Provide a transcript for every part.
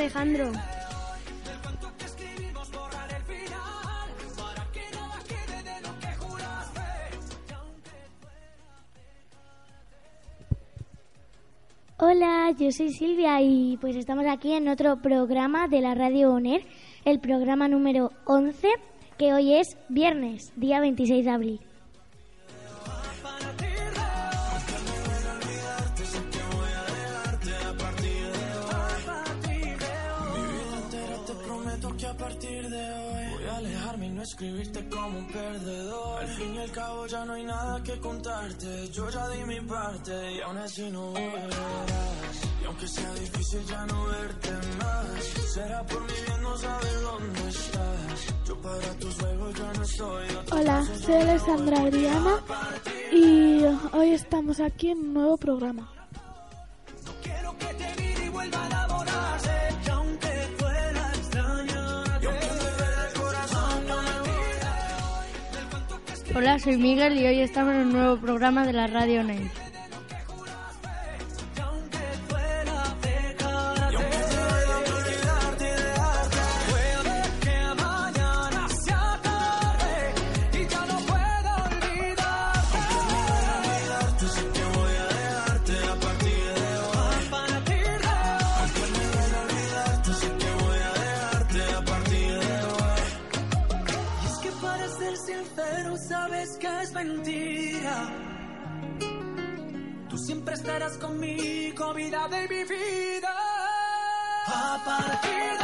Alejandro. Hola, yo soy Silvia y pues estamos aquí en otro programa de la Radio ONER, el programa número 11, que hoy es viernes, día 26 de abril. Alejarme y no escribirte como un perdedor. Al fin y al cabo ya no hay nada que contarte. Yo ya di mi parte y aún así no volverás. Y aunque sea difícil ya no verte más, será por mi bien no saber dónde estás. Yo para tus juegos ya no estoy. Hola, soy Alessandra Adriana y hoy estamos aquí en un nuevo programa. Hola, soy Miguel y hoy estamos en un nuevo programa de la Radio ONER. De mi vida. A partir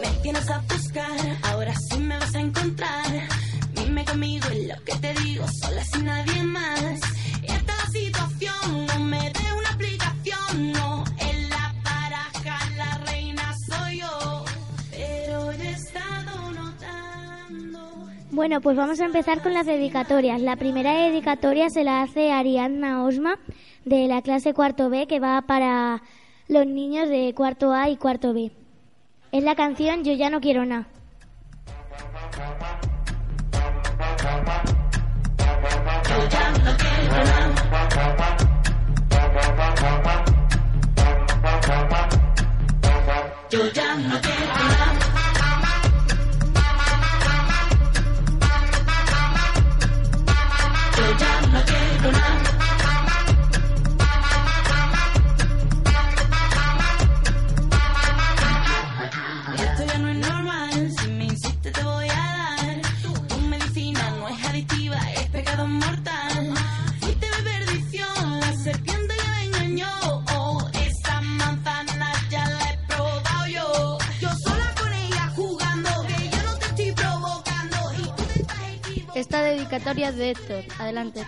Me tienes a buscar, ahora sí me vas a encontrar. Dime conmigo y lo que te digo, sola sin nadie más. Esta situación no me dé una aplicación, no. Bueno, pues vamos a empezar con las dedicatorias. La primera dedicatoria se la hace Ariadna Osma de la clase cuarto B que va para los niños de cuarto A y cuarto B. Es la canción Yo ya no quiero nada. Yo ya no de Héctor. Adelante.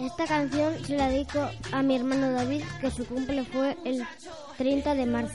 Esta canción se la dedico a mi hermano David, que su cumple fue el 30 de marzo.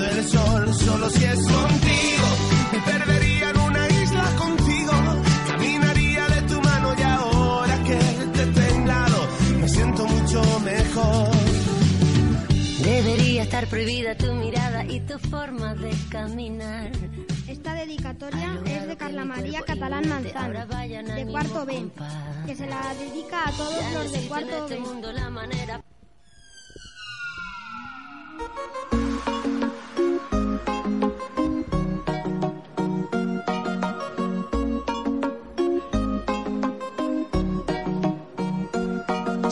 tapando el sol. Solo si es contigo, me perdería en una isla contigo. Caminaría de tu mano y ahora que te tengo lado, me siento mucho mejor. Debería estar prohibida tu mirada y tu forma de caminar. Esta dedicatoria es de Carla María Catalán Manzano, de cuarto B, que se la dedica a todos los de cuarto B.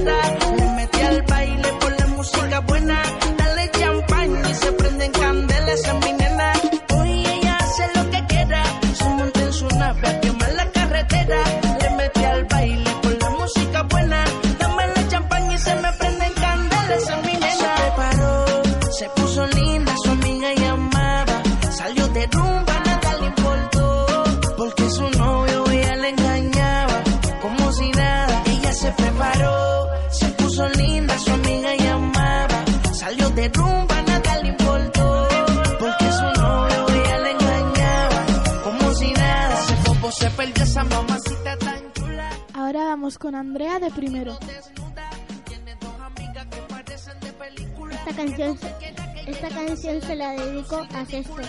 la vamos con Andrea de primero. Esta canción, esta canción se la dedico a Sexto.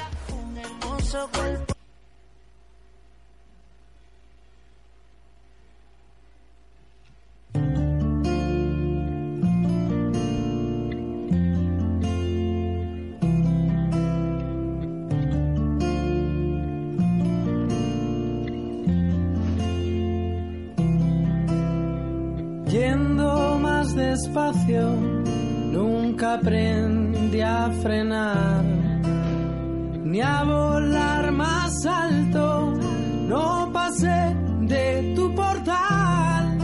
Nunca aprendí a frenar, ni a volar más alto, no pasé de tu portal.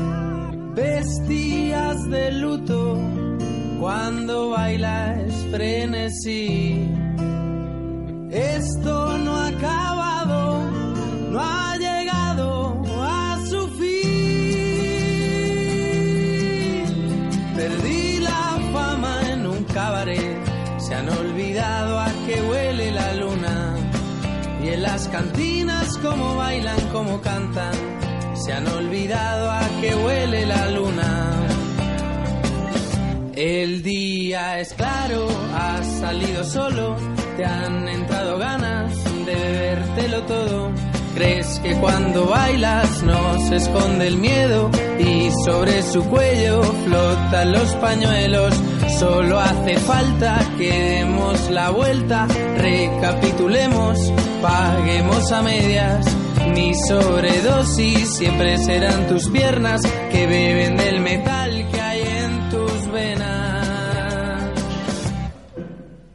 Vestías de luto cuando bailas frenesí. Esto como cantan, se han olvidado a que huele la luna. El día es claro, has salido solo, te han entrado ganas de bebértelo todo. Crees que cuando bailas no se esconde el miedo y sobre su cuello flotan los pañuelos. Solo hace falta que demos la vuelta, recapitulemos, paguemos a medias. Mi sobredosis siempre serán tus piernas que beben del metal que hay en tus venas.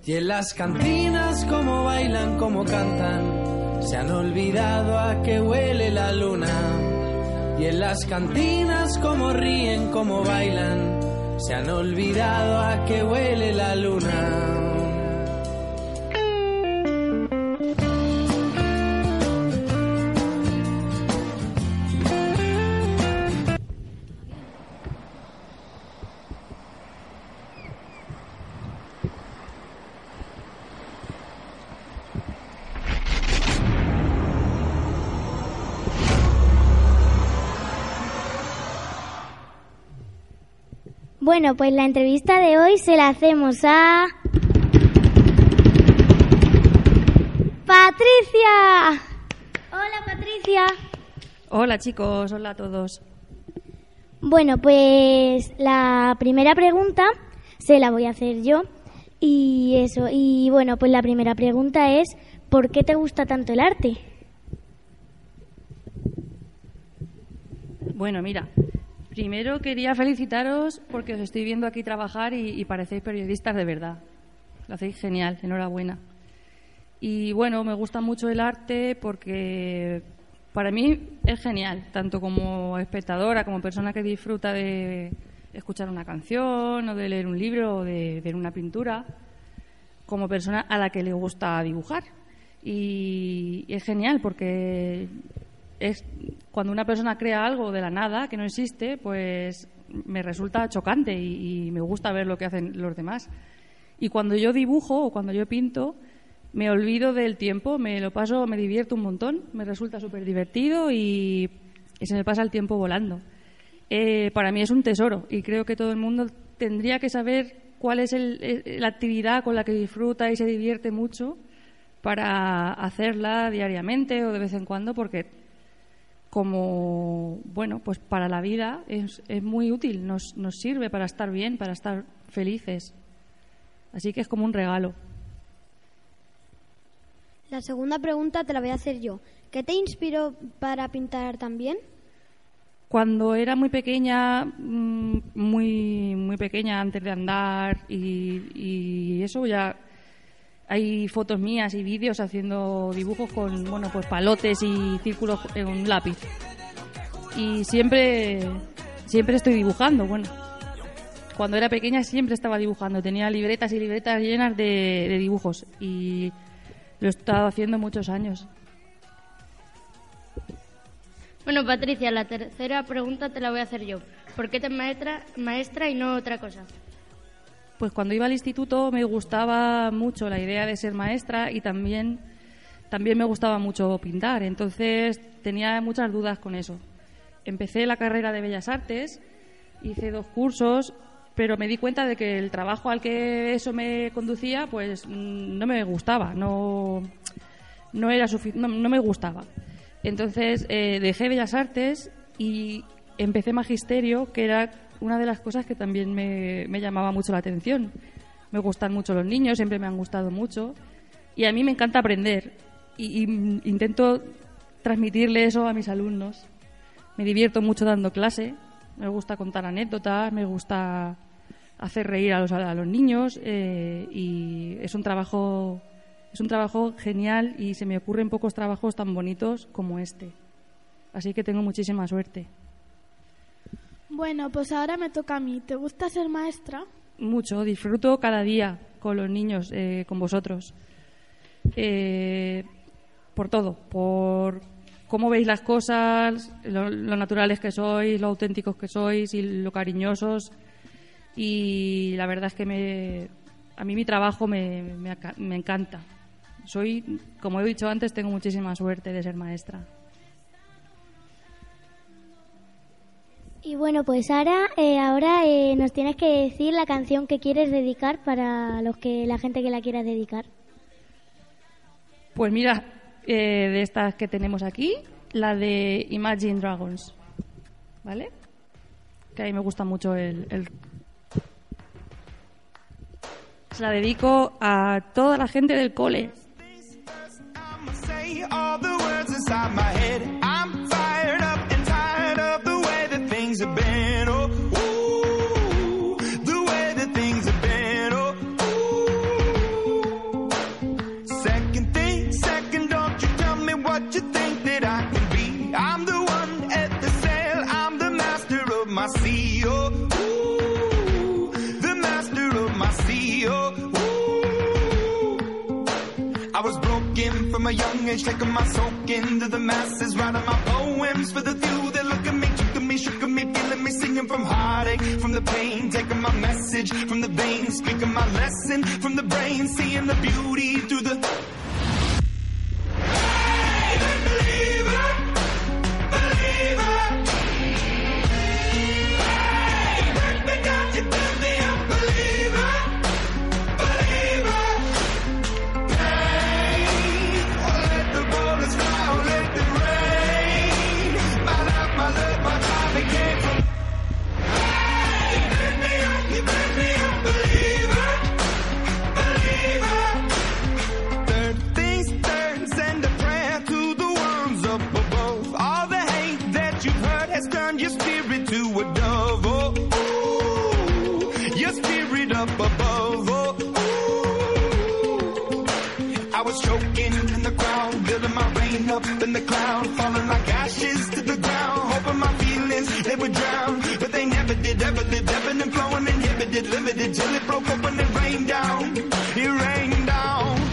Y en las cantinas como bailan, como cantan, se han olvidado a que huele la luna. Y en las cantinas como ríen, como bailan, se han olvidado a que huele la luna. Bueno, pues la entrevista de hoy se la hacemos a... Patricia. Hola Patricia. Hola chicos, hola a todos. Bueno, pues la primera pregunta se la voy a hacer yo. Y eso, y bueno, pues la primera pregunta es, ¿por qué te gusta tanto el arte? Bueno, mira, primero quería felicitaros porque os estoy viendo aquí trabajar y, parecéis periodistas de verdad. Lo hacéis genial, enhorabuena. Y bueno, me gusta mucho el arte porque para mí es genial, tanto como espectadora, como persona que disfruta de escuchar una canción o de leer un libro o de ver una pintura, como persona a la que le gusta dibujar. Y es genial porque es cuando una persona crea algo de la nada que no existe, pues me resulta chocante y, me gusta ver lo que hacen los demás. Y cuando yo dibujo o cuando yo pinto, me olvido del tiempo, me lo paso, me divierto un montón, me resulta súper divertido y, y se me pasa el tiempo volando. Eh, para mí es un tesoro y creo que todo el mundo tendría que saber cuál es el- eh, la actividad con la que disfruta y se divierte mucho para hacerla diariamente o de vez en cuando porque como bueno pues para la vida es, es muy útil nos, nos sirve para estar bien para estar felices así que es como un regalo La segunda pregunta te la voy a hacer yo. ¿Qué te inspiró para pintar también? Cuando era muy pequeña, mm, muy, muy pequeña, antes de andar y, y eso ya hay fotos mías y vídeos haciendo dibujos con bueno pues palotes y círculos en un lápiz. Y siempre, siempre estoy dibujando, bueno. Cuando era pequeña siempre estaba dibujando, tenía libretas y libretas llenas de, de dibujos y lo he estado haciendo muchos años. Bueno, Patricia, la tercera pregunta te la voy a hacer yo. ¿Por qué te maestra, maestra y no otra cosa? Pues cuando iba al instituto me gustaba mucho la idea de ser maestra y también, también me gustaba mucho pintar. Entonces tenía muchas dudas con eso. Empecé la carrera de Bellas Artes, hice dos cursos, pero me di cuenta de que el trabajo al que eso me conducía pues mm, no me gustaba, no, no, era no, no me gustaba. Entonces eh, dejé Bellas Artes y empecé Magisterio, que era una de las cosas que también me, me llamaba mucho la atención. Me gustan mucho los niños, siempre me han gustado mucho. Y a mí me encanta aprender. Y, intento transmitirle eso a mis alumnos. Me divierto mucho dando clase. Me gusta contar anécdotas, me gusta hacer reír a los, a los niños. eh, y es un trabajo es un trabajo genial y se me ocurren pocos trabajos tan bonitos como este. Así que tengo muchísima suerte. Bueno, pues ahora me toca a mí. ¿Te gusta ser maestra? Mucho, disfruto cada día con los niños, eh, con vosotros. Eh, por todo, por cómo veis las cosas, lo, lo naturales que sois, lo auténticos que sois y lo cariñosos. Y la verdad es que me, a mí mi trabajo me, me me encanta. Soy, como he dicho antes, tengo muchísima suerte de ser maestra. Y bueno, pues Sara, eh, ahora eh, nos tienes que decir la canción que quieres dedicar para los que la gente que la quiera dedicar. Pues mira, eh, de estas que tenemos aquí, la de Imagine Dragons. ¿Vale? Que a mí me gusta mucho el, el- Se la dedico a toda la gente del cole. From a young age, taking my soak into the masses, writing my poems for the few that look at me, took me, shook me, feeling me, singing from heartache, from the pain, taking my message from the veins, speaking my lesson from the brain, seeing the beauty through the. And flowing, inhibited, limited, till it broke open and it rained down. It rained down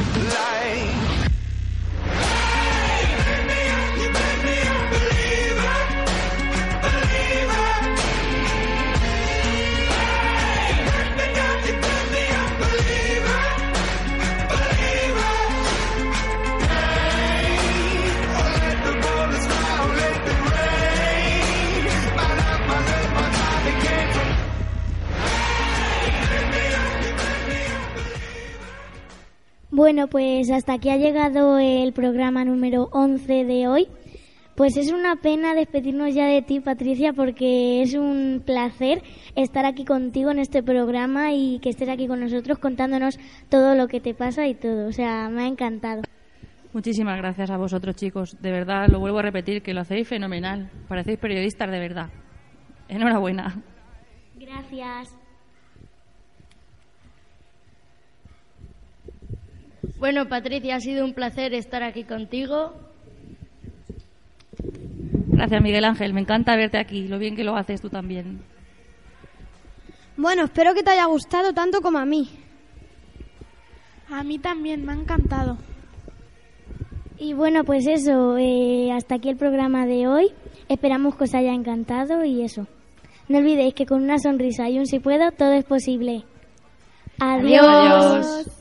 Bueno, pues hasta aquí ha llegado el programa número 11 de hoy. Pues es una pena despedirnos ya de ti, Patricia, porque es un placer estar aquí contigo en este programa y que estés aquí con nosotros contándonos todo lo que te pasa y todo. O sea, me ha encantado. Muchísimas gracias a vosotros, chicos. De verdad, lo vuelvo a repetir, que lo hacéis fenomenal. Parecéis periodistas de verdad. Enhorabuena. Gracias. Bueno, Patricia, ha sido un placer estar aquí contigo. Gracias, Miguel Ángel. Me encanta verte aquí. Lo bien que lo haces tú también. Bueno, espero que te haya gustado tanto como a mí. A mí también me ha encantado. Y bueno, pues eso, eh, hasta aquí el programa de hoy. Esperamos que os haya encantado y eso. No olvidéis que con una sonrisa y un si puedo, todo es posible. Adiós. Adiós.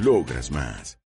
Logras más.